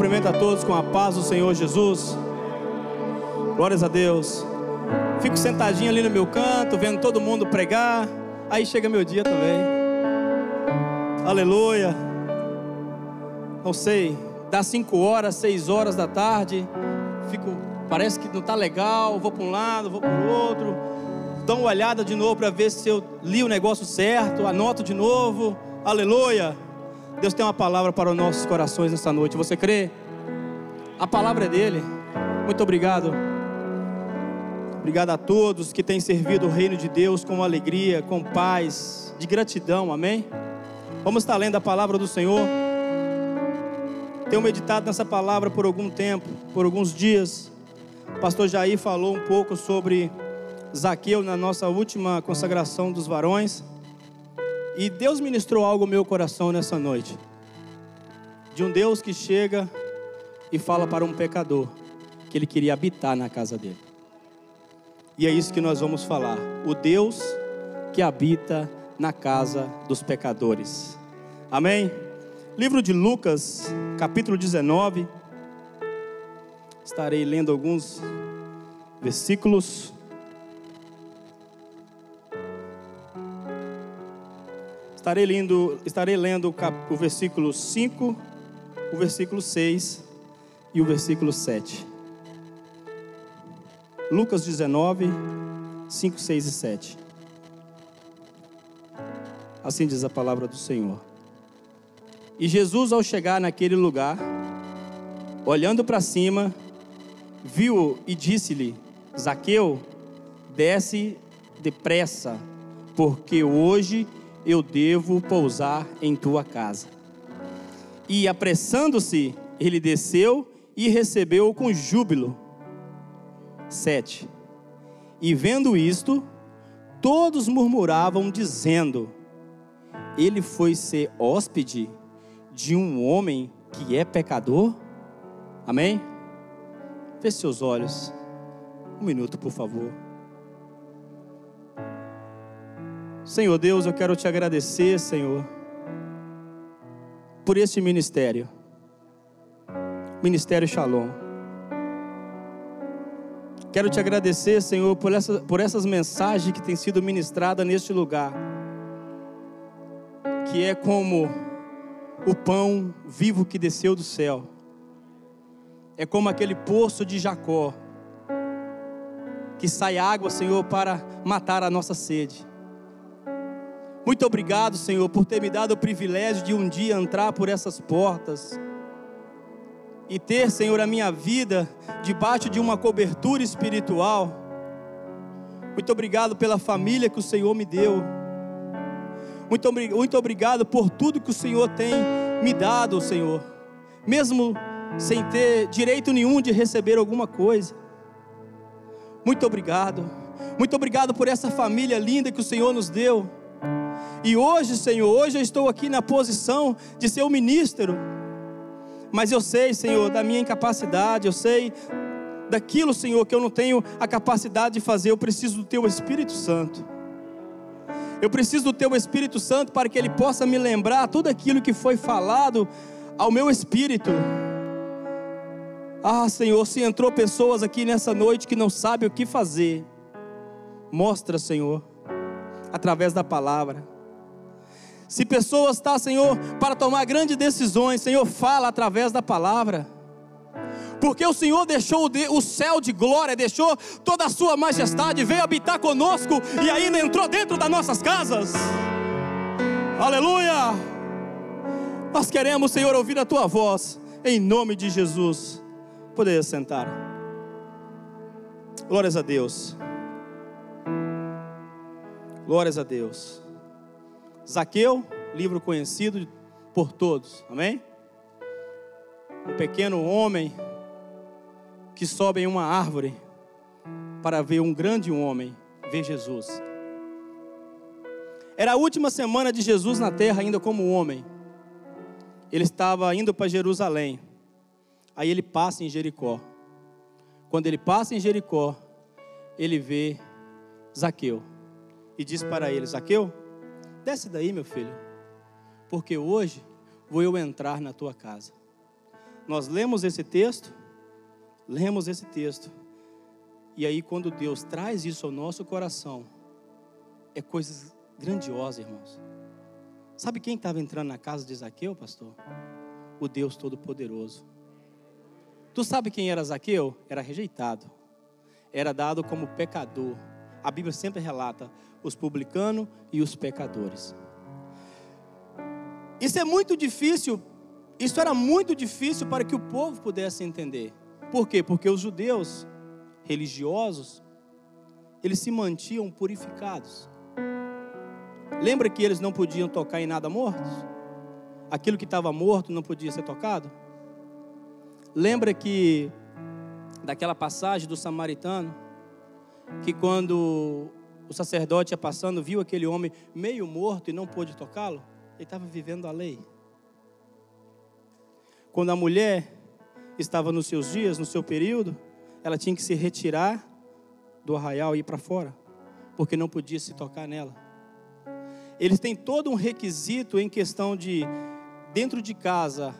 Cumprimento a todos com a paz do Senhor Jesus. Glórias a Deus. Fico sentadinho ali no meu canto, vendo todo mundo pregar. Aí chega meu dia também. Aleluia. Não sei, dá cinco horas, seis horas da tarde. Fico, parece que não está legal. Vou para um lado, vou para o outro. Dou uma olhada de novo para ver se eu li o negócio certo. Anoto de novo. Aleluia. Deus tem uma palavra para os nossos corações nessa noite. Você crê? A palavra é dele. Muito obrigado. Obrigado a todos que têm servido o reino de Deus com alegria, com paz, de gratidão. Amém? Vamos estar lendo a palavra do Senhor. Tenho meditado nessa palavra por algum tempo, por alguns dias. O pastor Jair falou um pouco sobre Zaqueu na nossa última consagração dos varões. E Deus ministrou algo no meu coração nessa noite. De um Deus que chega e fala para um pecador que ele queria habitar na casa dele. E é isso que nós vamos falar. O Deus que habita na casa dos pecadores. Amém? Livro de Lucas, capítulo 19. Estarei lendo alguns versículos. Estarei lendo, estarei lendo o versículo 5, o versículo 6 e o versículo 7. Lucas 19, 5, 6 e 7. Assim diz a palavra do Senhor. E Jesus, ao chegar naquele lugar, olhando para cima, viu e disse-lhe: Zaqueu, desce depressa, porque hoje eu devo pousar em tua casa. E apressando-se, ele desceu e recebeu com júbilo. 7. E vendo isto, todos murmuravam, dizendo: Ele foi ser hóspede de um homem que é pecador? Amém? Feche seus olhos. Um minuto, por favor. Senhor Deus, eu quero te agradecer, Senhor, por este ministério, Ministério Shalom. Quero te agradecer, Senhor, por, essa, por essas mensagens que têm sido ministradas neste lugar, que é como o pão vivo que desceu do céu, é como aquele poço de Jacó, que sai água, Senhor, para matar a nossa sede. Muito obrigado, Senhor, por ter me dado o privilégio de um dia entrar por essas portas e ter, Senhor, a minha vida debaixo de uma cobertura espiritual. Muito obrigado pela família que o Senhor me deu. Muito, muito obrigado por tudo que o Senhor tem me dado, Senhor, mesmo sem ter direito nenhum de receber alguma coisa. Muito obrigado. Muito obrigado por essa família linda que o Senhor nos deu. E hoje, Senhor, hoje eu estou aqui na posição de ser o ministro. Mas eu sei, Senhor, da minha incapacidade, eu sei daquilo, Senhor, que eu não tenho a capacidade de fazer. Eu preciso do Teu Espírito Santo. Eu preciso do Teu Espírito Santo para que Ele possa me lembrar tudo aquilo que foi falado ao meu espírito. Ah, Senhor, se entrou pessoas aqui nessa noite que não sabem o que fazer, mostra, Senhor, através da palavra. Se pessoas estão, tá, Senhor, para tomar grandes decisões, Senhor, fala através da palavra. Porque o Senhor deixou o céu de glória, deixou toda a sua majestade, veio habitar conosco e ainda entrou dentro das nossas casas. Aleluia! Nós queremos, Senhor, ouvir a tua voz, em nome de Jesus. Poder sentar. Glórias a Deus. Glórias a Deus. Zaqueu, livro conhecido por todos, amém? Um pequeno homem que sobe em uma árvore para ver um grande homem, ver Jesus. Era a última semana de Jesus na terra, ainda como homem. Ele estava indo para Jerusalém. Aí ele passa em Jericó. Quando ele passa em Jericó, ele vê Zaqueu e diz para ele: Zaqueu, Desce daí, meu filho, porque hoje vou eu entrar na tua casa. Nós lemos esse texto, lemos esse texto, e aí quando Deus traz isso ao nosso coração, é coisa grandiosa, irmãos. Sabe quem estava entrando na casa de Zaqueu, pastor? O Deus Todo-Poderoso. Tu sabe quem era Zaqueu? Era rejeitado. Era dado como pecador. A Bíblia sempre relata os publicanos e os pecadores. Isso é muito difícil, isso era muito difícil para que o povo pudesse entender. Por quê? Porque os judeus religiosos, eles se mantinham purificados. Lembra que eles não podiam tocar em nada mortos? Aquilo que estava morto não podia ser tocado? Lembra que daquela passagem do samaritano que quando o sacerdote ia passando, viu aquele homem meio morto e não pôde tocá-lo? Ele estava vivendo a lei. Quando a mulher estava nos seus dias, no seu período, ela tinha que se retirar do arraial e ir para fora, porque não podia se tocar nela. Eles têm todo um requisito em questão de, dentro de casa,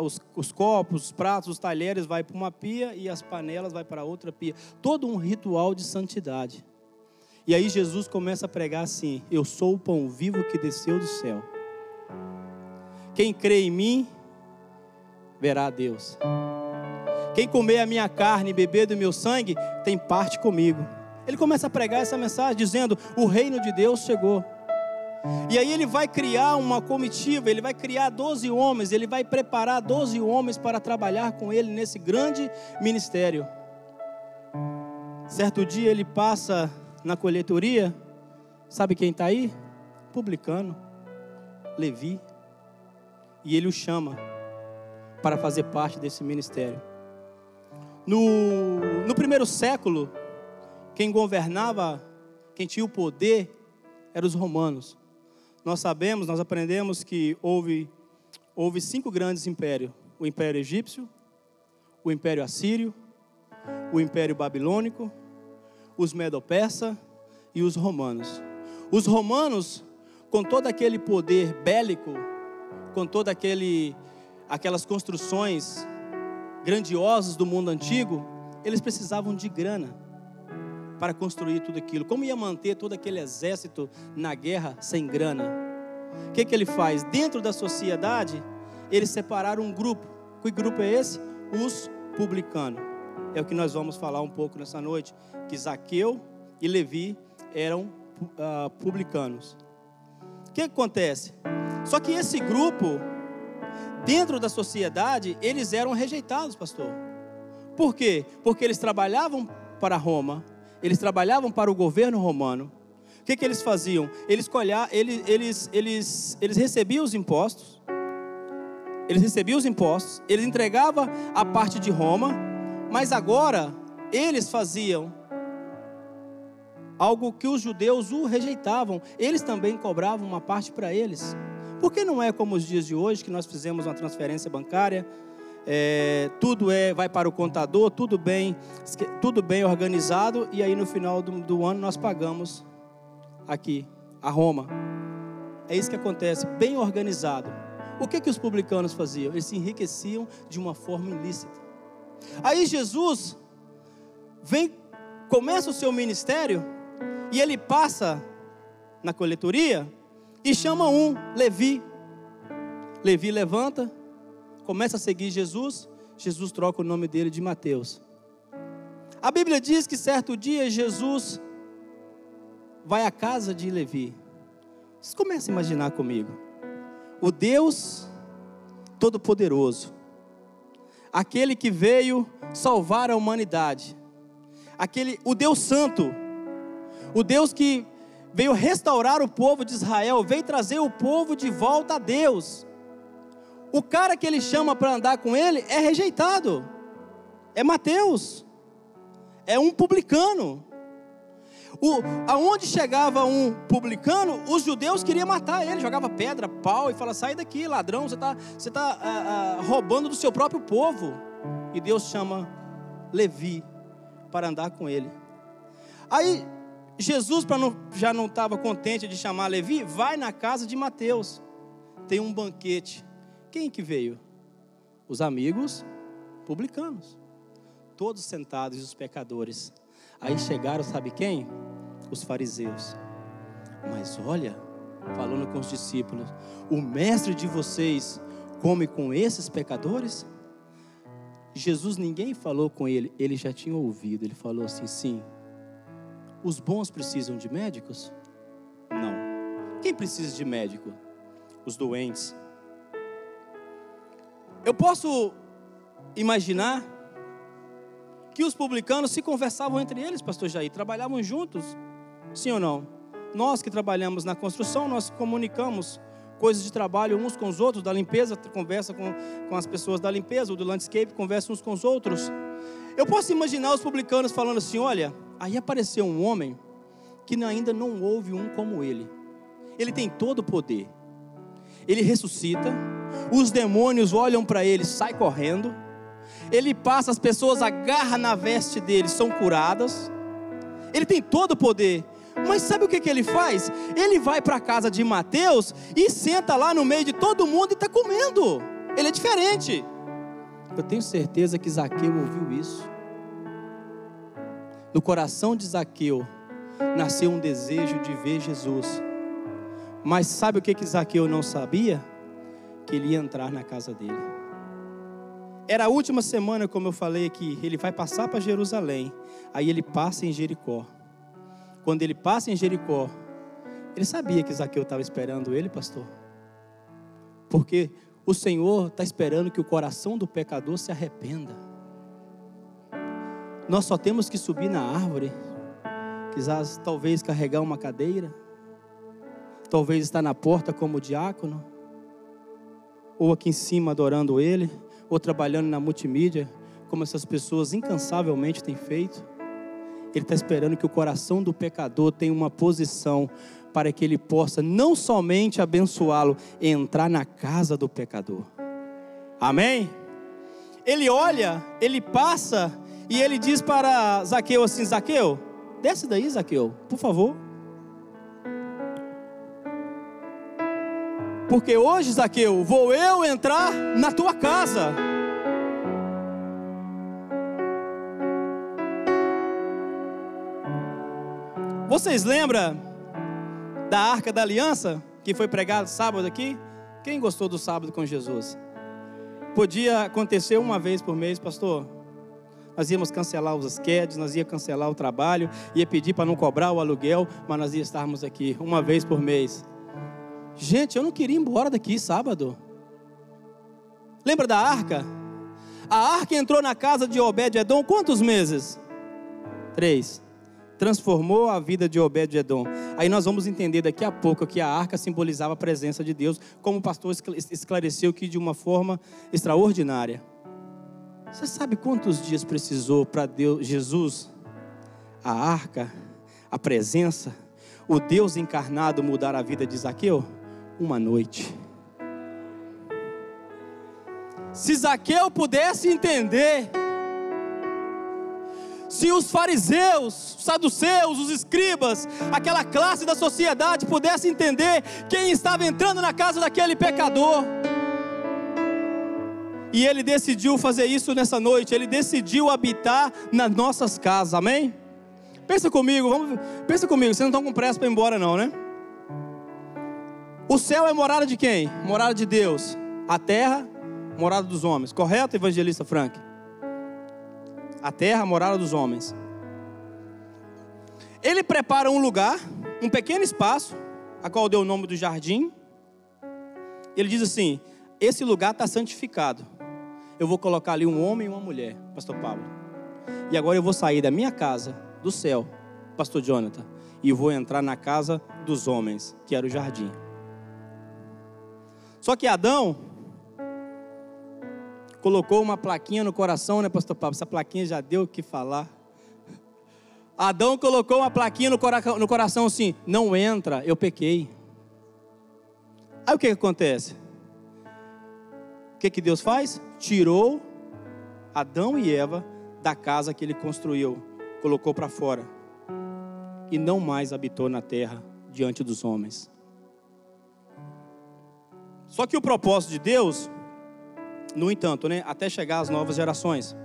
os, os, copos, os pratos, os talheres vai para uma pia e as panelas vai para outra pia. Todo um ritual de santidade. E aí Jesus começa a pregar assim: Eu sou o pão vivo que desceu do céu. Quem crê em mim, verá a Deus. Quem comer a minha carne e beber do meu sangue, tem parte comigo. Ele começa a pregar essa mensagem dizendo: O reino de Deus chegou. E aí ele vai criar uma comitiva, ele vai criar 12 homens, ele vai preparar 12 homens para trabalhar com ele nesse grande ministério. Certo dia ele passa na coletoria, sabe quem está aí? Publicano, Levi. E ele o chama para fazer parte desse ministério. No, no primeiro século, quem governava, quem tinha o poder, eram os romanos. Nós sabemos, nós aprendemos que houve, houve cinco grandes impérios: o Império Egípcio, o Império Assírio, o Império Babilônico, os Medo-Persa e os Romanos. Os romanos, com todo aquele poder bélico, com toda aquele, aquelas construções grandiosas do mundo antigo, eles precisavam de grana para construir tudo aquilo. Como ia manter todo aquele exército na guerra sem grana? O que, que ele faz? Dentro da sociedade, eles separaram um grupo. Que grupo é esse? Os publicanos. É o que nós vamos falar um pouco nessa noite. Que Zaqueu e Levi eram uh, publicanos. O que acontece? Só que esse grupo, dentro da sociedade, eles eram rejeitados, pastor. Por quê? Porque eles trabalhavam para Roma, eles trabalhavam para o governo romano. O que, que eles faziam? Eles, colhar, eles, eles, eles, eles recebiam os impostos, eles recebiam os impostos, eles entregavam a parte de Roma, mas agora eles faziam algo que os judeus o rejeitavam, eles também cobravam uma parte para eles. Por que não é como os dias de hoje, que nós fizemos uma transferência bancária, é, tudo é vai para o contador, tudo bem, tudo bem organizado e aí no final do, do ano nós pagamos aqui a Roma. É isso que acontece, bem organizado. O que que os publicanos faziam? Eles se enriqueciam de uma forma ilícita. Aí Jesus vem, começa o seu ministério e ele passa na coletoria e chama um, Levi. Levi levanta, começa a seguir Jesus, Jesus troca o nome dele de Mateus. A Bíblia diz que certo dia Jesus vai à casa de Levi. Vocês começam a imaginar comigo. O Deus Todo-Poderoso, aquele que veio salvar a humanidade, aquele, o Deus Santo, o Deus que veio restaurar o povo de Israel, veio trazer o povo de volta a Deus o cara que ele chama para andar com ele é rejeitado. É Mateus. É um publicano. O, aonde chegava um publicano, os judeus queriam matar ele, jogava pedra, pau e fala: sai daqui, ladrão, você está você tá, ah, ah, roubando do seu próprio povo. E Deus chama Levi para andar com ele. Aí Jesus, para já não estava contente de chamar Levi, vai na casa de Mateus. Tem um banquete. Quem que veio? Os amigos publicanos. Todos sentados, os pecadores. Aí chegaram, sabe quem? Os fariseus. Mas olha, falando com os discípulos, o mestre de vocês come com esses pecadores? Jesus, ninguém falou com ele, ele já tinha ouvido. Ele falou assim: sim. Os bons precisam de médicos? Não. Quem precisa de médico? Os doentes. Eu posso imaginar que os publicanos se conversavam entre eles, pastor Jair, trabalhavam juntos. Sim ou não? Nós que trabalhamos na construção, nós comunicamos coisas de trabalho uns com os outros, da limpeza, conversa com, com as pessoas da limpeza, ou do landscape, conversa uns com os outros. Eu posso imaginar os publicanos falando assim: olha, aí apareceu um homem que ainda não houve um como ele. Ele tem todo o poder. Ele ressuscita, os demônios olham para ele, sai correndo. Ele passa, as pessoas agarram na veste dele, são curadas. Ele tem todo o poder. Mas sabe o que, que ele faz? Ele vai para a casa de Mateus e senta lá no meio de todo mundo e está comendo. Ele é diferente. Eu tenho certeza que Zaqueu ouviu isso. No coração de Zaqueu nasceu um desejo de ver Jesus. Mas sabe o que, que Zaqueu não sabia? Que ele ia entrar na casa dele. Era a última semana, como eu falei aqui, ele vai passar para Jerusalém. Aí ele passa em Jericó quando ele passa em Jericó, ele sabia que Zaqueu estava esperando ele, pastor. Porque o Senhor está esperando que o coração do pecador se arrependa. Nós só temos que subir na árvore, quizás talvez carregar uma cadeira, talvez estar na porta como diácono, ou aqui em cima adorando Ele, ou trabalhando na multimídia, como essas pessoas incansavelmente têm feito. Ele está esperando que o coração do pecador tenha uma posição para que ele possa não somente abençoá-lo, entrar na casa do pecador. Amém? Ele olha, ele passa e ele diz para Zaqueu assim: Zaqueu, desce daí, Zaqueu, por favor. Porque hoje, Zaqueu, vou eu entrar na tua casa. Vocês lembram da Arca da Aliança que foi pregado sábado aqui? Quem gostou do sábado com Jesus? Podia acontecer uma vez por mês, pastor. Nós íamos cancelar os esquedes, nós ia cancelar o trabalho, ia pedir para não cobrar o aluguel, mas nós ia estarmos aqui uma vez por mês. Gente, eu não queria ir embora daqui sábado. Lembra da arca? A arca entrou na casa de Obed-Edom quantos meses? Três transformou a vida de Obed-Edom. Aí nós vamos entender daqui a pouco que a arca simbolizava a presença de Deus, como o pastor esclareceu que de uma forma extraordinária. Você sabe quantos dias precisou para Deus, Jesus, a arca, a presença, o Deus encarnado mudar a vida de Zaqueu? Uma noite. Se Zaqueu pudesse entender se os fariseus, os saduceus, os escribas, aquela classe da sociedade pudesse entender quem estava entrando na casa daquele pecador. E ele decidiu fazer isso nessa noite, ele decidiu habitar nas nossas casas, amém? Pensa comigo, vamos, pensa comigo, vocês não estão com pressa para ir embora não, né? O céu é morada de quem? Morada de Deus. A terra, morada dos homens. Correto, evangelista Frank? a terra, morada dos homens. Ele prepara um lugar, um pequeno espaço, a qual deu o nome do jardim. Ele diz assim: Esse lugar está santificado. Eu vou colocar ali um homem e uma mulher, Pastor Pablo. E agora eu vou sair da minha casa, do céu, Pastor Jonathan, e vou entrar na casa dos homens, que era o jardim. Só que Adão colocou uma plaquinha no coração, né, pastor Pablo? Essa plaquinha já deu o que falar. Adão colocou uma plaquinha no, cora no coração assim: não entra, eu pequei. Aí o que, que acontece? O que, que Deus faz? Tirou Adão e Eva da casa que ele construiu, colocou para fora e não mais habitou na terra diante dos homens. Só que o propósito de Deus No entanto, né, até chegar às novas gerações.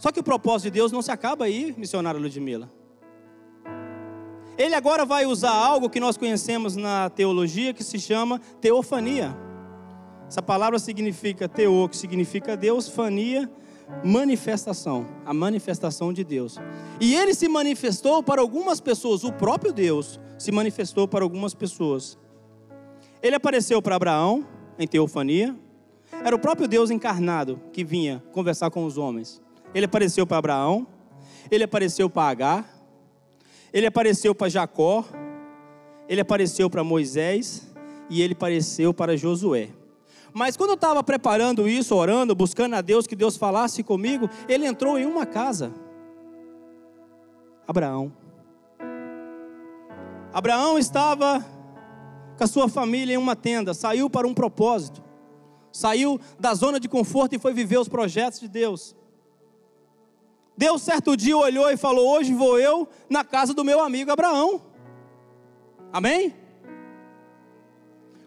Só que o propósito de Deus não se acaba aí, missionário Ludmila. Ele agora vai usar algo que nós conhecemos na teologia que se chama teofania. Essa palavra significa teo, que significa Deus, fania, manifestação, a manifestação de Deus. E ele se manifestou para algumas pessoas, o próprio Deus se manifestou para algumas pessoas. Ele apareceu para Abraão em teofania, era o próprio Deus encarnado que vinha conversar com os homens. Ele apareceu para Abraão, ele apareceu para Agar, ele apareceu para Jacó, ele apareceu para Moisés e ele apareceu para Josué. Mas quando eu estava preparando isso, orando, buscando a Deus que Deus falasse comigo, ele entrou em uma casa. Abraão. Abraão estava com a sua família em uma tenda, saiu para um propósito. Saiu da zona de conforto e foi viver os projetos de Deus. Deus certo dia olhou e falou: Hoje vou eu na casa do meu amigo Abraão. Amém?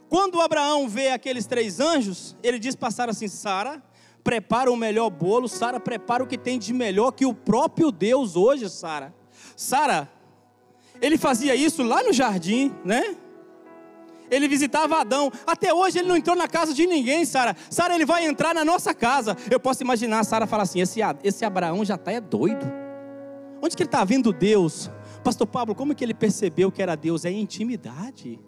Quando Abraão vê aqueles três anjos, ele diz para Sara assim: Sara, prepara o melhor bolo, Sara, prepara o que tem de melhor que o próprio Deus hoje, Sara. Sara, ele fazia isso lá no jardim, né? Ele visitava Adão. Até hoje ele não entrou na casa de ninguém, Sara. Sara, ele vai entrar na nossa casa. Eu posso imaginar Sara falar assim: esse, esse Abraão já está é doido. Onde que ele está vendo Deus? Pastor Pablo, como que ele percebeu que era Deus? É intimidade.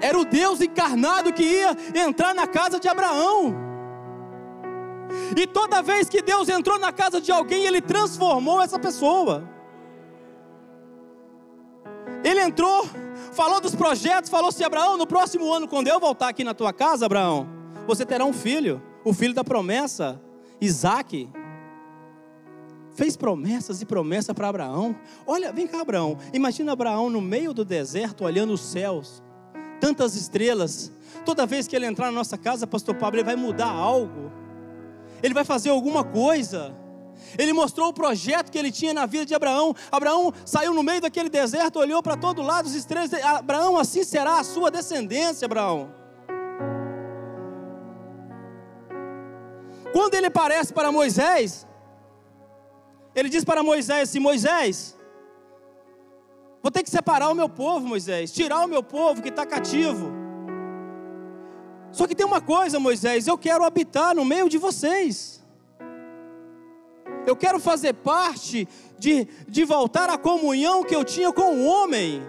Era o Deus encarnado que ia entrar na casa de Abraão. E toda vez que Deus entrou na casa de alguém, ele transformou essa pessoa. Ele entrou falou dos projetos, falou assim: Abraão, no próximo ano, quando eu voltar aqui na tua casa, Abraão, você terá um filho, o filho da promessa, Isaac. Fez promessas e promessa para Abraão. Olha, vem cá, Abraão. Imagina Abraão no meio do deserto, olhando os céus, tantas estrelas. Toda vez que ele entrar na nossa casa, Pastor Pablo, ele vai mudar algo. Ele vai fazer alguma coisa. Ele mostrou o projeto que ele tinha na vida de Abraão. Abraão saiu no meio daquele deserto, olhou para todo lado os estrelas. Abraão, assim será a sua descendência, Abraão. Quando ele aparece para Moisés, ele diz para Moisés assim: Moisés, vou ter que separar o meu povo, Moisés, tirar o meu povo que está cativo. Só que tem uma coisa, Moisés, eu quero habitar no meio de vocês. Eu quero fazer parte de, de voltar à comunhão que eu tinha com o homem.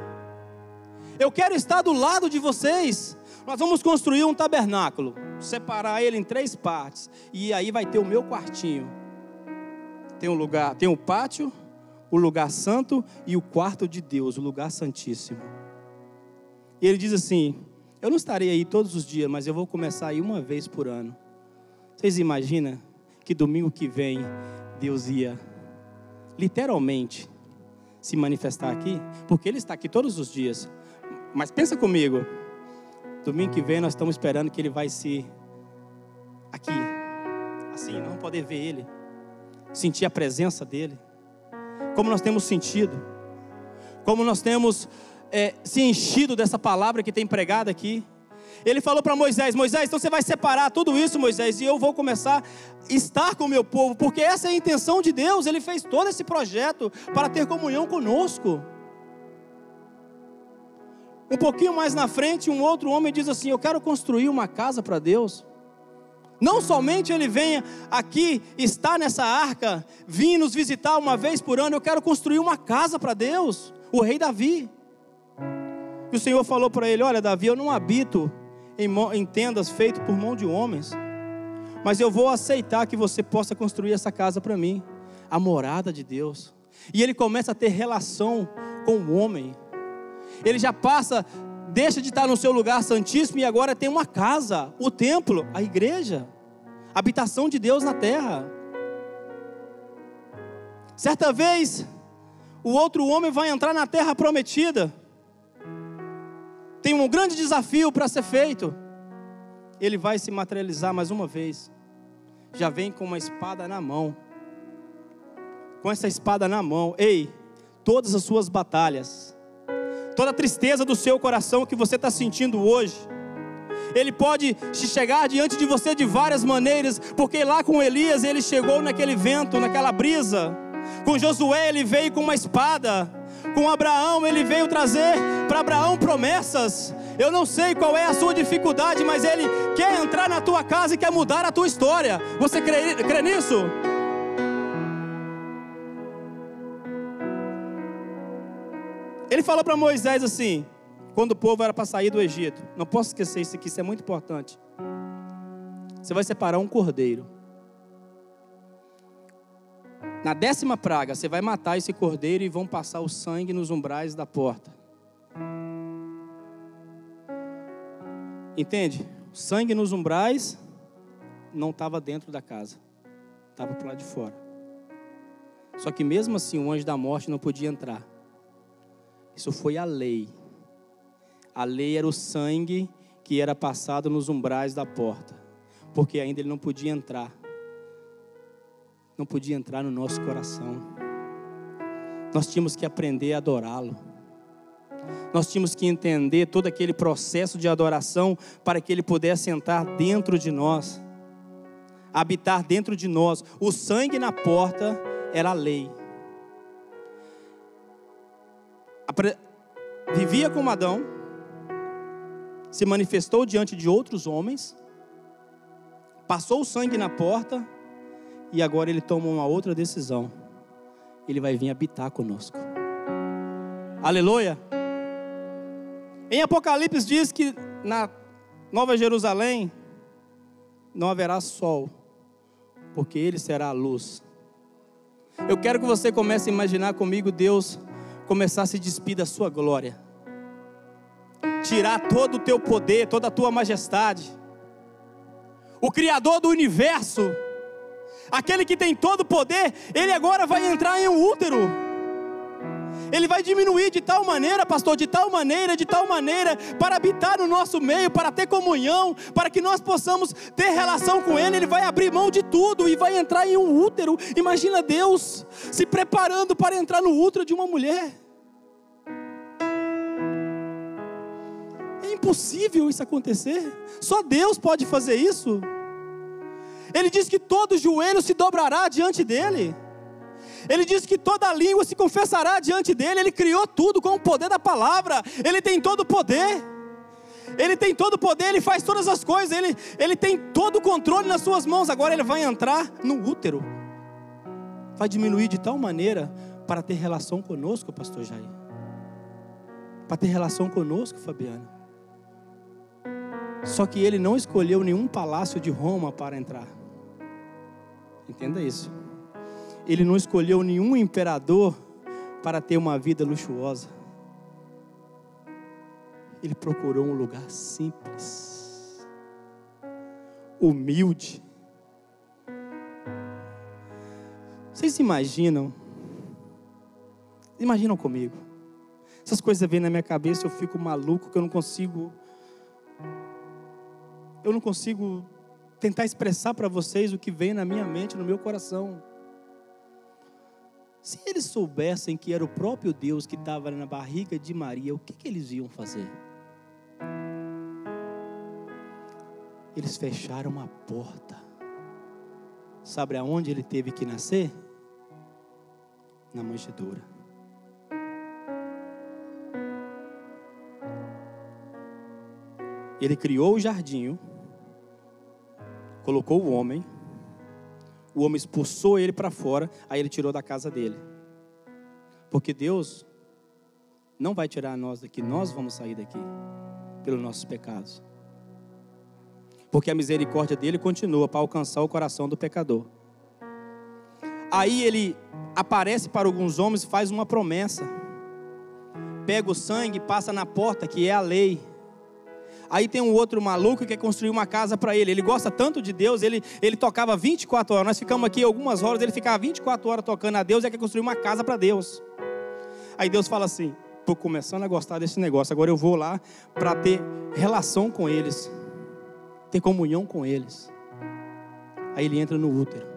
Eu quero estar do lado de vocês. Nós vamos construir um tabernáculo, separar ele em três partes, e aí vai ter o meu quartinho. Tem um lugar, tem o um pátio, o lugar santo e o quarto de Deus, o lugar santíssimo. E ele diz assim: Eu não estarei aí todos os dias, mas eu vou começar aí uma vez por ano. Vocês imaginam que domingo que vem Deus ia literalmente se manifestar aqui, porque Ele está aqui todos os dias. Mas pensa comigo, domingo que vem nós estamos esperando que Ele vai se aqui, assim, não poder ver Ele, sentir a presença dEle. Como nós temos sentido, como nós temos é, se enchido dessa palavra que tem pregado aqui. Ele falou para Moisés: Moisés, então você vai separar tudo isso, Moisés, e eu vou começar a estar com o meu povo, porque essa é a intenção de Deus. Ele fez todo esse projeto para ter comunhão conosco. Um pouquinho mais na frente, um outro homem diz assim: Eu quero construir uma casa para Deus. Não somente ele venha aqui, está nessa arca, vir nos visitar uma vez por ano, eu quero construir uma casa para Deus, o rei Davi. E o Senhor falou para ele: Olha, Davi, eu não habito em, em tendas feitas por mão de homens. Mas eu vou aceitar que você possa construir essa casa para mim, a morada de Deus. E ele começa a ter relação com o homem. Ele já passa, deixa de estar no seu lugar santíssimo e agora tem uma casa, o templo, a igreja, a habitação de Deus na terra. Certa vez, o outro homem vai entrar na terra prometida tem um grande desafio para ser feito. Ele vai se materializar mais uma vez. Já vem com uma espada na mão. Com essa espada na mão, ei, todas as suas batalhas, toda a tristeza do seu coração que você está sentindo hoje, ele pode chegar diante de você de várias maneiras, porque lá com Elias ele chegou naquele vento, naquela brisa. Com Josué ele veio com uma espada. Com Abraão ele veio trazer para Abraão promessas. Eu não sei qual é a sua dificuldade, mas ele quer entrar na tua casa e quer mudar a tua história. Você crê, crê nisso? Ele falou para Moisés assim: quando o povo era para sair do Egito. Não posso esquecer isso aqui, isso é muito importante. Você vai separar um cordeiro. Na décima praga, você vai matar esse cordeiro e vão passar o sangue nos umbrais da porta. Entende? O sangue nos umbrais não estava dentro da casa, estava para lá de fora. Só que mesmo assim o anjo da morte não podia entrar. Isso foi a lei. A lei era o sangue que era passado nos umbrais da porta, porque ainda ele não podia entrar. Não podia entrar no nosso coração. Nós tínhamos que aprender a adorá-lo. Nós tínhamos que entender todo aquele processo de adoração para que ele pudesse entrar dentro de nós, habitar dentro de nós. O sangue na porta era a lei. Vivia com Adão, se manifestou diante de outros homens, passou o sangue na porta e agora ele toma uma outra decisão. Ele vai vir habitar conosco. Aleluia. Em Apocalipse diz que na Nova Jerusalém não haverá sol, porque ele será a luz. Eu quero que você comece a imaginar comigo Deus começar a se despir da sua glória tirar todo o teu poder, toda a tua majestade. O Criador do universo, aquele que tem todo o poder, ele agora vai entrar em um útero. Ele vai diminuir de tal maneira, pastor, de tal maneira, de tal maneira, para habitar no nosso meio, para ter comunhão, para que nós possamos ter relação com Ele. Ele vai abrir mão de tudo e vai entrar em um útero. Imagina Deus se preparando para entrar no útero de uma mulher. impossível isso acontecer. Só Deus pode fazer isso. Ele diz que todo joelho se dobrará diante dele. Ele diz que toda língua se confessará diante dele. Ele criou tudo com o poder da palavra. Ele tem todo o poder. Ele tem todo o poder, ele faz todas as coisas, ele, ele tem todo o controle nas suas mãos. Agora ele vai entrar no útero. Vai diminuir de tal maneira para ter relação conosco, pastor Jair. Para ter relação conosco, Fabiana. Só que ele não escolheu nenhum palácio de Roma para entrar. Entenda isso. Ele não escolheu nenhum imperador para ter uma vida luxuosa. Ele procurou um lugar simples, humilde. Vocês imaginam? Imaginam comigo? Essas coisas vêm na minha cabeça, eu fico maluco que eu não consigo eu não consigo tentar expressar para vocês o que vem na minha mente, no meu coração. Se eles soubessem que era o próprio Deus que estava na barriga de Maria, o que, que eles iam fazer? Eles fecharam a porta. Sabe aonde ele teve que nascer? Na manjedoura. Ele criou o jardim colocou o homem, o homem expulsou ele para fora, aí ele tirou da casa dele. Porque Deus não vai tirar nós daqui, nós vamos sair daqui pelos nossos pecados. Porque a misericórdia dele continua para alcançar o coração do pecador. Aí ele aparece para alguns homens e faz uma promessa. Pega o sangue, passa na porta, que é a lei. Aí tem um outro maluco que quer construir uma casa para ele. Ele gosta tanto de Deus, ele, ele tocava 24 horas. Nós ficamos aqui algumas horas, ele ficava 24 horas tocando a Deus e quer construir uma casa para Deus. Aí Deus fala assim: estou começando a gostar desse negócio, agora eu vou lá para ter relação com eles, ter comunhão com eles. Aí ele entra no útero.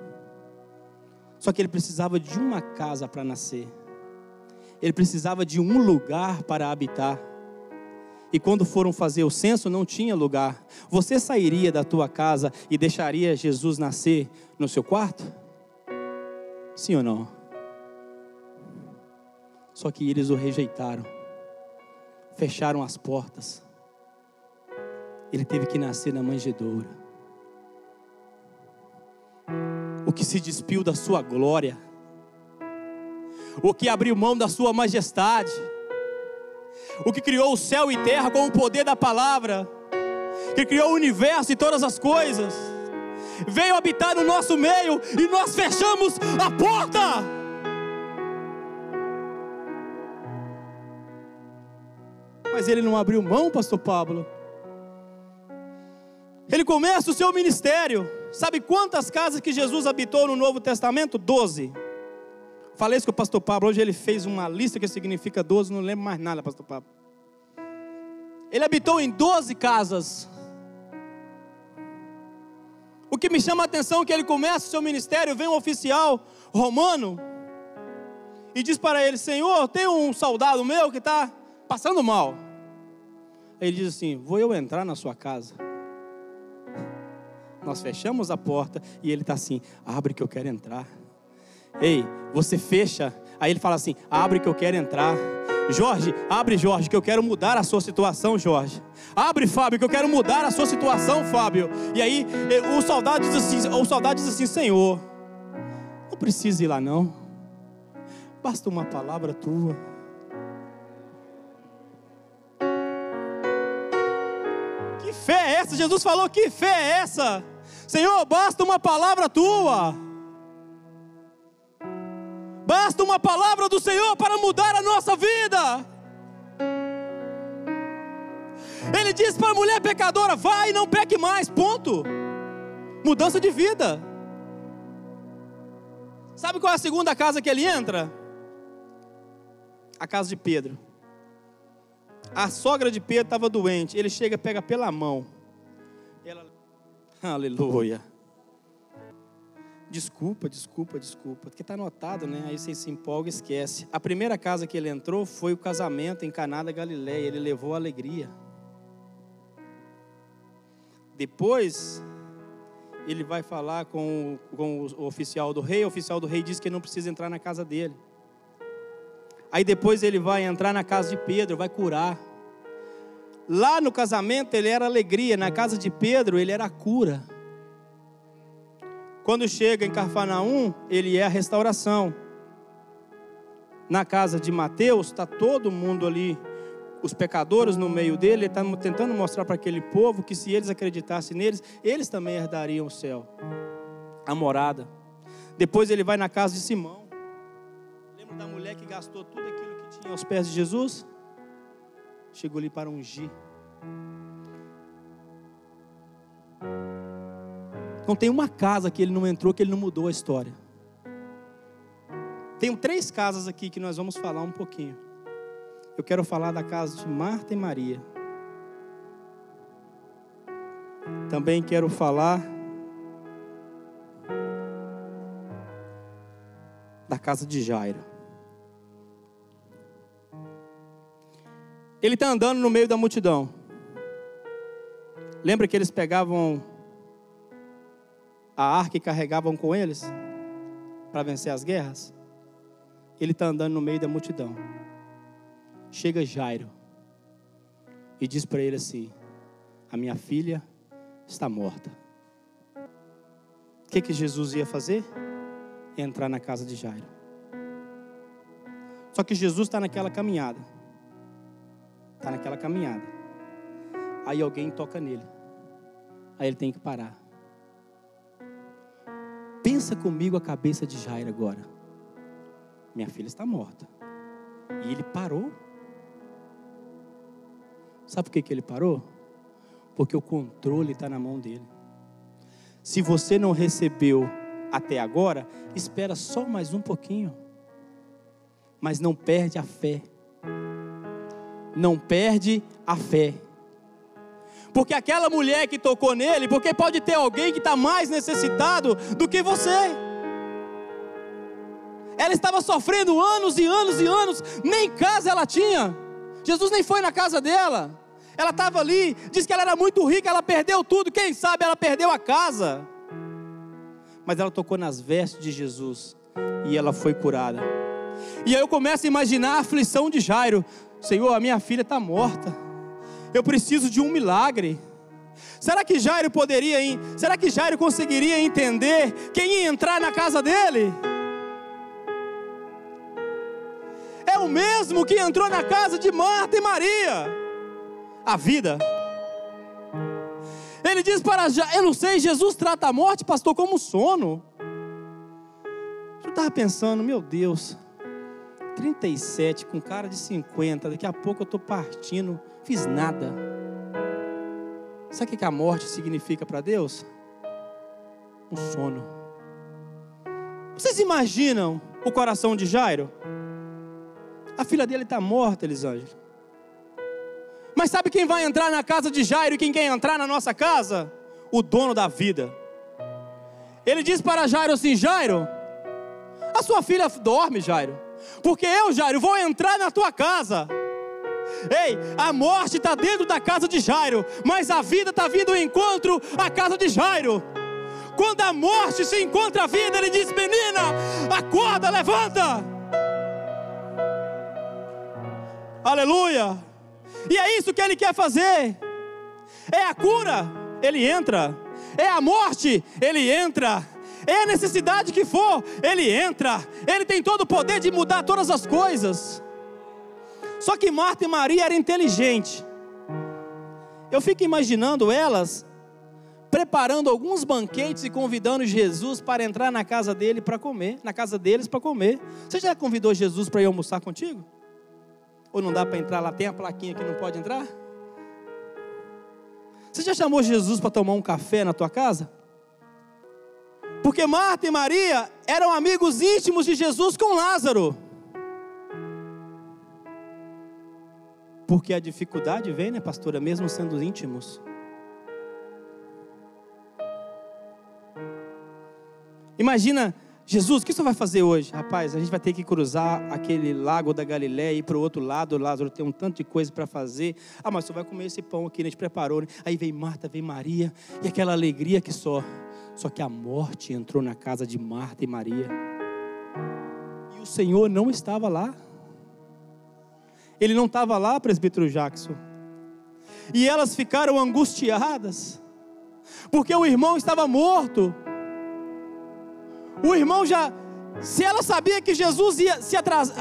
Só que ele precisava de uma casa para nascer. Ele precisava de um lugar para habitar. E quando foram fazer o censo, não tinha lugar. Você sairia da tua casa e deixaria Jesus nascer no seu quarto? Sim ou não? Só que eles o rejeitaram, fecharam as portas. Ele teve que nascer na manjedoura. O que se despiu da sua glória, o que abriu mão da sua majestade, o que criou o céu e terra com o poder da palavra, que criou o universo e todas as coisas, veio habitar no nosso meio e nós fechamos a porta. Mas ele não abriu mão, pastor Pablo. Ele começa o seu ministério. Sabe quantas casas que Jesus habitou no Novo Testamento? Doze. Falei isso com o pastor Pablo. Hoje ele fez uma lista que significa 12, não lembro mais nada, pastor Pablo. Ele habitou em 12 casas. O que me chama a atenção é que ele começa o seu ministério, vem um oficial romano e diz para ele: Senhor, tem um soldado meu que está passando mal. Ele diz assim: Vou eu entrar na sua casa. Nós fechamos a porta e ele está assim: Abre que eu quero entrar. Ei, você fecha. Aí ele fala assim: Abre que eu quero entrar. Jorge, abre, Jorge, que eu quero mudar a sua situação, Jorge. Abre, Fábio, que eu quero mudar a sua situação, Fábio. E aí eh, o soldado diz assim, o soldado diz assim, Senhor, não precisa ir lá não. Basta uma palavra tua. Que fé é essa? Jesus falou: Que fé é essa? Senhor, basta uma palavra tua. Basta uma palavra do Senhor para mudar a nossa vida. Ele disse para a mulher pecadora: vai e não peque mais, ponto. Mudança de vida. Sabe qual é a segunda casa que ele entra? A casa de Pedro. A sogra de Pedro estava doente. Ele chega, pega pela mão. Ela, aleluia. Desculpa, desculpa, desculpa. Porque está anotado, né? Aí você se empolga e esquece. A primeira casa que ele entrou foi o casamento em Caná da Galileia. Ele levou alegria. Depois, ele vai falar com, com o oficial do rei. O oficial do rei diz que ele não precisa entrar na casa dele. Aí depois ele vai entrar na casa de Pedro, vai curar. Lá no casamento ele era alegria, na casa de Pedro ele era cura. Quando chega em Carfanaum, ele é a restauração. Na casa de Mateus, está todo mundo ali, os pecadores no meio dele, ele está tentando mostrar para aquele povo que se eles acreditassem neles, eles também herdariam o céu, a morada. Depois ele vai na casa de Simão. Lembra da mulher que gastou tudo aquilo que tinha aos pés de Jesus? Chegou ali para ungir. Não tem uma casa que ele não entrou que ele não mudou a história. Tem três casas aqui que nós vamos falar um pouquinho. Eu quero falar da casa de Marta e Maria. Também quero falar da casa de Jairo. Ele está andando no meio da multidão. Lembra que eles pegavam a arca e carregavam com eles para vencer as guerras? Ele está andando no meio da multidão. Chega Jairo e diz para ele assim: A minha filha está morta. O que, que Jesus ia fazer? Entrar na casa de Jairo. Só que Jesus está naquela caminhada. Está naquela caminhada. Aí alguém toca nele. Aí ele tem que parar. Pensa comigo a cabeça de Jairo agora. Minha filha está morta. E ele parou. Sabe por que, que ele parou? Porque o controle está na mão dele. Se você não recebeu até agora, espera só mais um pouquinho. Mas não perde a fé. Não perde a fé. Porque aquela mulher que tocou nele, porque pode ter alguém que está mais necessitado do que você. Ela estava sofrendo anos e anos e anos, nem casa ela tinha. Jesus nem foi na casa dela. ela estava ali, diz que ela era muito rica, ela perdeu tudo, quem sabe ela perdeu a casa. Mas ela tocou nas vestes de Jesus e ela foi curada. E aí eu começo a imaginar a aflição de Jairo: Senhor, a minha filha está morta, eu preciso de um milagre. Será que Jairo poderia, será que Jairo conseguiria entender quem ia entrar na casa dele? É o mesmo que entrou na casa de Marta e Maria. A vida. Ele diz para Jairo, eu não sei, Jesus trata a morte, pastor, como sono. Eu estava pensando, meu Deus, 37 com cara de 50, daqui a pouco eu estou partindo, fiz nada. Sabe o que a morte significa para Deus? Um sono. Vocês imaginam o coração de Jairo? A filha dele está morta, Elisângela. Mas sabe quem vai entrar na casa de Jairo e quem quer entrar na nossa casa? O dono da vida. Ele diz para Jairo assim: Jairo, a sua filha dorme, Jairo, porque eu, Jairo, vou entrar na tua casa. Ei, a morte está dentro da casa de Jairo, mas a vida está vindo ao encontro à casa de Jairo. Quando a morte se encontra a vida, ele diz: Menina, acorda, levanta. Aleluia. E é isso que ele quer fazer. É a cura, ele entra. É a morte, ele entra. É a necessidade que for, ele entra. Ele tem todo o poder de mudar todas as coisas. Só que Marta e Maria eram inteligentes. Eu fico imaginando elas preparando alguns banquetes e convidando Jesus para entrar na casa dele para comer, na casa deles para comer. Você já convidou Jesus para ir almoçar contigo? Ou não dá para entrar lá? Tem a plaquinha que não pode entrar? Você já chamou Jesus para tomar um café na tua casa? Porque Marta e Maria eram amigos íntimos de Jesus com Lázaro. Porque a dificuldade vem, né, pastora, mesmo sendo íntimos. Imagina, Jesus, o que você vai fazer hoje? Rapaz, a gente vai ter que cruzar aquele lago da Galiléia e ir para o outro lado. Lázaro tem um tanto de coisa para fazer. Ah, mas você vai comer esse pão aqui, a gente preparou. Né? Aí vem Marta, vem Maria, e aquela alegria que só. Só que a morte entrou na casa de Marta e Maria. E o Senhor não estava lá. Ele não estava lá, presbítero Jackson. E elas ficaram angustiadas, porque o irmão estava morto. O irmão já, se ela sabia que Jesus ia se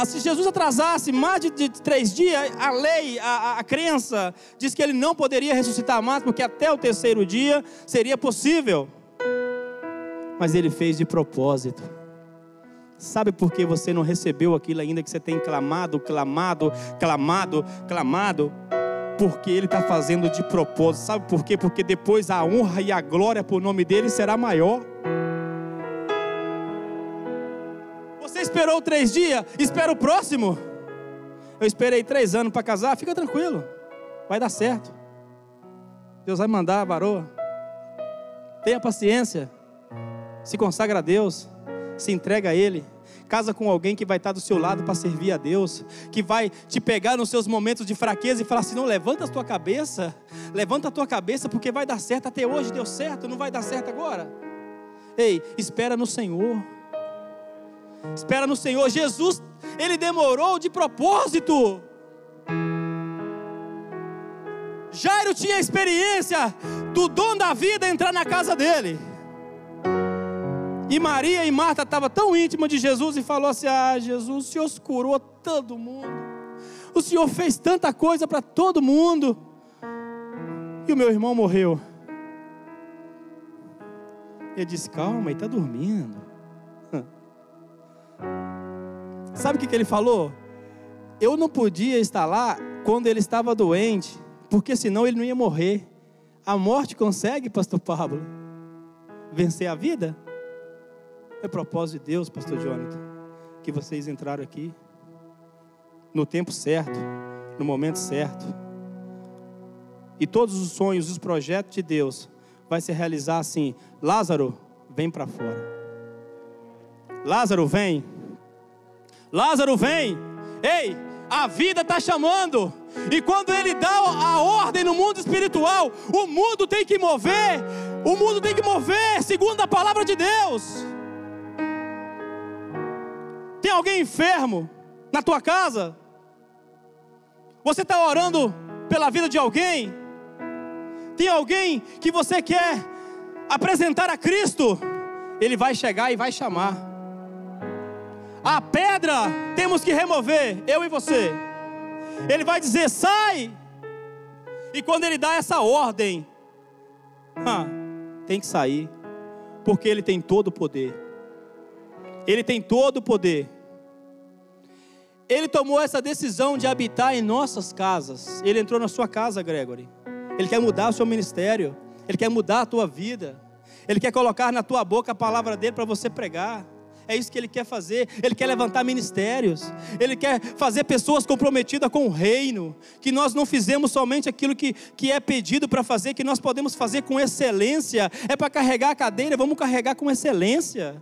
se Jesus atrasasse mais de, de três dias, a lei, a, a crença diz que ele não poderia ressuscitar mais, porque até o terceiro dia seria possível. Mas ele fez de propósito Sabe por que você não recebeu aquilo ainda que você tem clamado, clamado, clamado, clamado? Porque Ele está fazendo de propósito. Sabe por quê? Porque depois a honra e a glória por nome dele será maior. Você esperou três dias, espera o próximo. Eu esperei três anos para casar, fica tranquilo, vai dar certo. Deus vai mandar a varoa. Tenha paciência, se consagra a Deus se entrega a Ele. Casa com alguém que vai estar do seu lado para servir a Deus, que vai te pegar nos seus momentos de fraqueza e falar assim: não, levanta a tua cabeça, levanta a tua cabeça, porque vai dar certo. Até hoje deu certo, não vai dar certo agora. Ei, espera no Senhor. Espera no Senhor. Jesus, ele demorou de propósito. Jairo tinha experiência do dom da vida entrar na casa dele. E Maria e Marta estavam tão íntimas de Jesus e falou assim: Ah, Jesus, o Senhor curou todo mundo. O Senhor fez tanta coisa para todo mundo. E o meu irmão morreu. Ele disse: Calma, ele está dormindo. Sabe o que, que ele falou? Eu não podia estar lá quando ele estava doente, porque senão ele não ia morrer. A morte consegue, Pastor Pablo, vencer a vida? É propósito de Deus, Pastor Jonathan, que vocês entraram aqui no tempo certo, no momento certo. E todos os sonhos, os projetos de Deus vai se realizar assim: Lázaro, vem para fora. Lázaro, vem. Lázaro, vem. Ei, a vida está chamando. E quando ele dá a ordem no mundo espiritual, o mundo tem que mover, o mundo tem que mover segundo a palavra de Deus. Tem alguém enfermo na tua casa? Você está orando pela vida de alguém? Tem alguém que você quer apresentar a Cristo? Ele vai chegar e vai chamar. A pedra temos que remover, eu e você. Ele vai dizer: sai. E quando ele dá essa ordem, ah, tem que sair, porque ele tem todo o poder. Ele tem todo o poder. Ele tomou essa decisão de habitar em nossas casas. Ele entrou na sua casa, Gregory. Ele quer mudar o seu ministério. Ele quer mudar a tua vida. Ele quer colocar na tua boca a palavra dele para você pregar. É isso que ele quer fazer. Ele quer levantar ministérios. Ele quer fazer pessoas comprometidas com o reino. Que nós não fizemos somente aquilo que, que é pedido para fazer, que nós podemos fazer com excelência. É para carregar a cadeira, vamos carregar com excelência.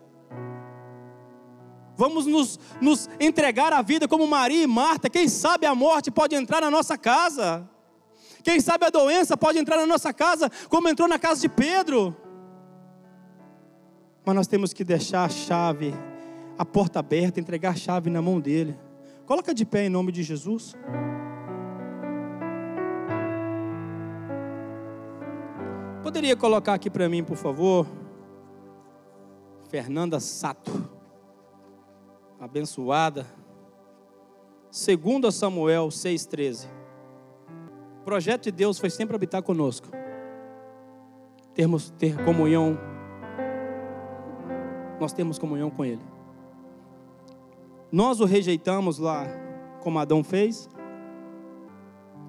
Vamos nos, nos entregar a vida como Maria e Marta. Quem sabe a morte pode entrar na nossa casa. Quem sabe a doença pode entrar na nossa casa, como entrou na casa de Pedro. Mas nós temos que deixar a chave, a porta aberta, entregar a chave na mão dele. Coloca de pé em nome de Jesus. Poderia colocar aqui para mim, por favor? Fernanda Sato. Abençoada. Segundo Samuel 6:13. O projeto de Deus foi sempre habitar conosco. Termos ter comunhão nós temos comunhão com Ele. Nós o rejeitamos lá, como Adão fez.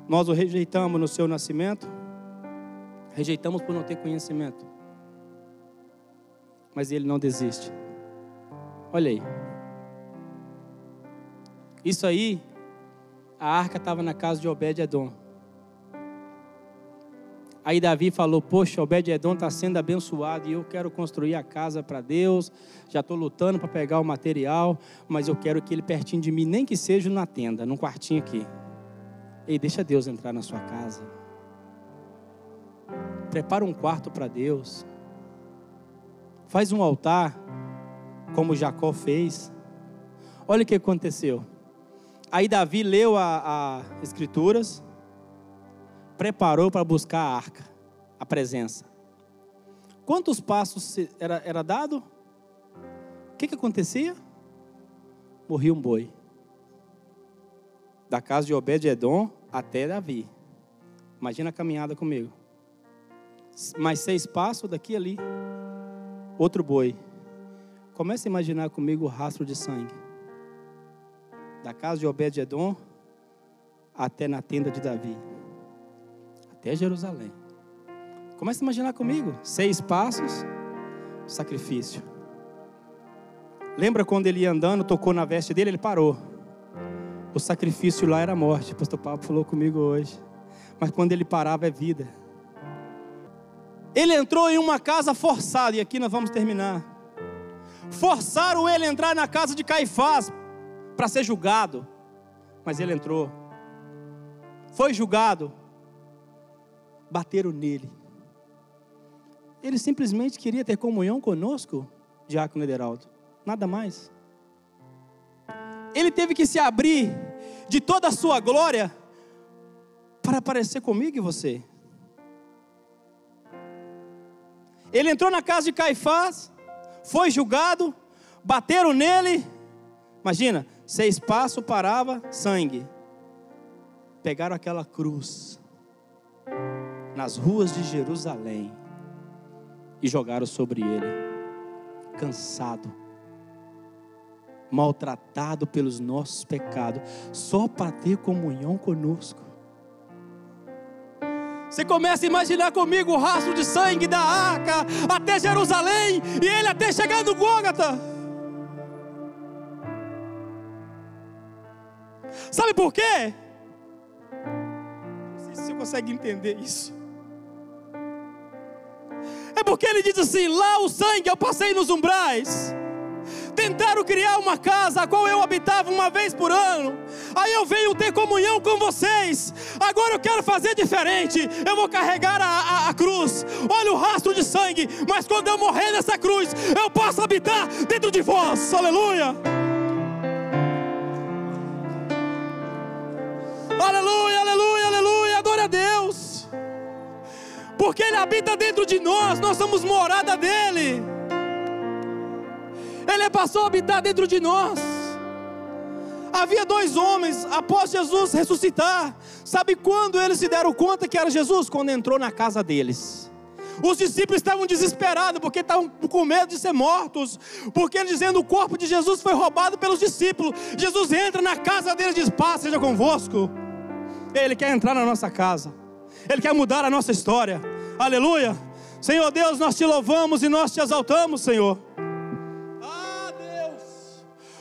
Nós o rejeitamos no seu nascimento. Rejeitamos por não ter conhecimento. Mas ele não desiste. Olha aí. Isso aí, a arca estava na casa de Obed-Edom. Aí Davi falou: Poxa, Obed-Edom está sendo abençoado e eu quero construir a casa para Deus. Já estou lutando para pegar o material, mas eu quero que ele pertinho de mim, nem que seja na tenda, num quartinho aqui. Ei, deixa Deus entrar na sua casa. Prepara um quarto para Deus. Faz um altar, como Jacó fez. Olha o que aconteceu. Aí Davi leu as Escrituras preparou para buscar a arca, a presença. Quantos passos era, era dado? O que, que acontecia? Morria um boi. Da casa de Obed-Edom até Davi. Imagina a caminhada comigo. Mais seis passos daqui ali. Outro boi. Comece a imaginar comigo o rastro de sangue. Da casa de Obed-Edom até na tenda de Davi até Jerusalém. Comece a imaginar comigo: seis passos, sacrifício. Lembra quando ele ia andando, tocou na veste dele, ele parou. O sacrifício lá era morte. O pastor Paulo falou comigo hoje. Mas quando ele parava é vida. Ele entrou em uma casa forçada, e aqui nós vamos terminar. Forçaram ele a entrar na casa de Caifás para ser julgado. Mas ele entrou. Foi julgado bateram nele. Ele simplesmente queria ter comunhão conosco, Diácono Ederaldo. Nada mais. Ele teve que se abrir de toda a sua glória para aparecer comigo e você. Ele entrou na casa de Caifás, foi julgado, bateram nele. Imagina, seis passos parava, sangue. Pegaram aquela cruz nas ruas de Jerusalém e jogaram sobre ele, cansado, maltratado pelos nossos pecados, só para ter comunhão conosco. Você começa a imaginar comigo o rastro de sangue da arca até Jerusalém e ele até chegar no Gólgota. Sabe por quê? Não sei se você consegue entender isso. É porque ele diz assim: lá o sangue eu passei nos umbrais. tentaram criar uma casa a qual eu habitava uma vez por ano. Aí eu venho ter comunhão com vocês. Agora eu quero fazer diferente. Eu vou carregar a, a, a cruz. Olha o rastro de sangue. Mas quando eu morrer nessa cruz, eu posso habitar dentro de vós. Aleluia. Aleluia, aleluia, aleluia. Adore a Deus. Porque Ele habita dentro de nós. Nós somos morada dEle. Ele passou a habitar dentro de nós. Havia dois homens após Jesus ressuscitar. Sabe quando eles se deram conta que era Jesus? Quando entrou na casa deles. Os discípulos estavam desesperados porque estavam com medo de ser mortos, porque eles dizendo o corpo de Jesus foi roubado pelos discípulos. Jesus entra na casa deles e diz: Paz seja convosco. Ele quer entrar na nossa casa, Ele quer mudar a nossa história. Aleluia. Senhor Deus, nós te louvamos e nós te exaltamos, Senhor.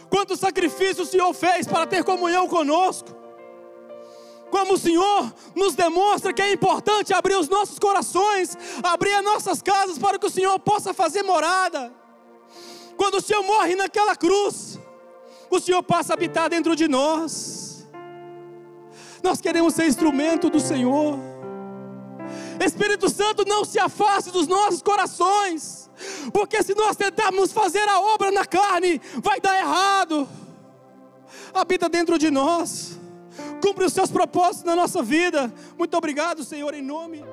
Quanto sacrifício o Senhor fez para ter comunhão conosco. Como o Senhor nos demonstra que é importante abrir os nossos corações, abrir as nossas casas para que o Senhor possa fazer morada. Quando o Senhor morre naquela cruz, o Senhor passa a habitar dentro de nós. Nós queremos ser instrumento do Senhor. Espírito Santo, não se afaste dos nossos corações. Porque se nós tentarmos fazer a obra na carne, vai dar errado. Habita dentro de nós. Cumpre os seus propósitos na nossa vida. Muito obrigado, Senhor, em nome.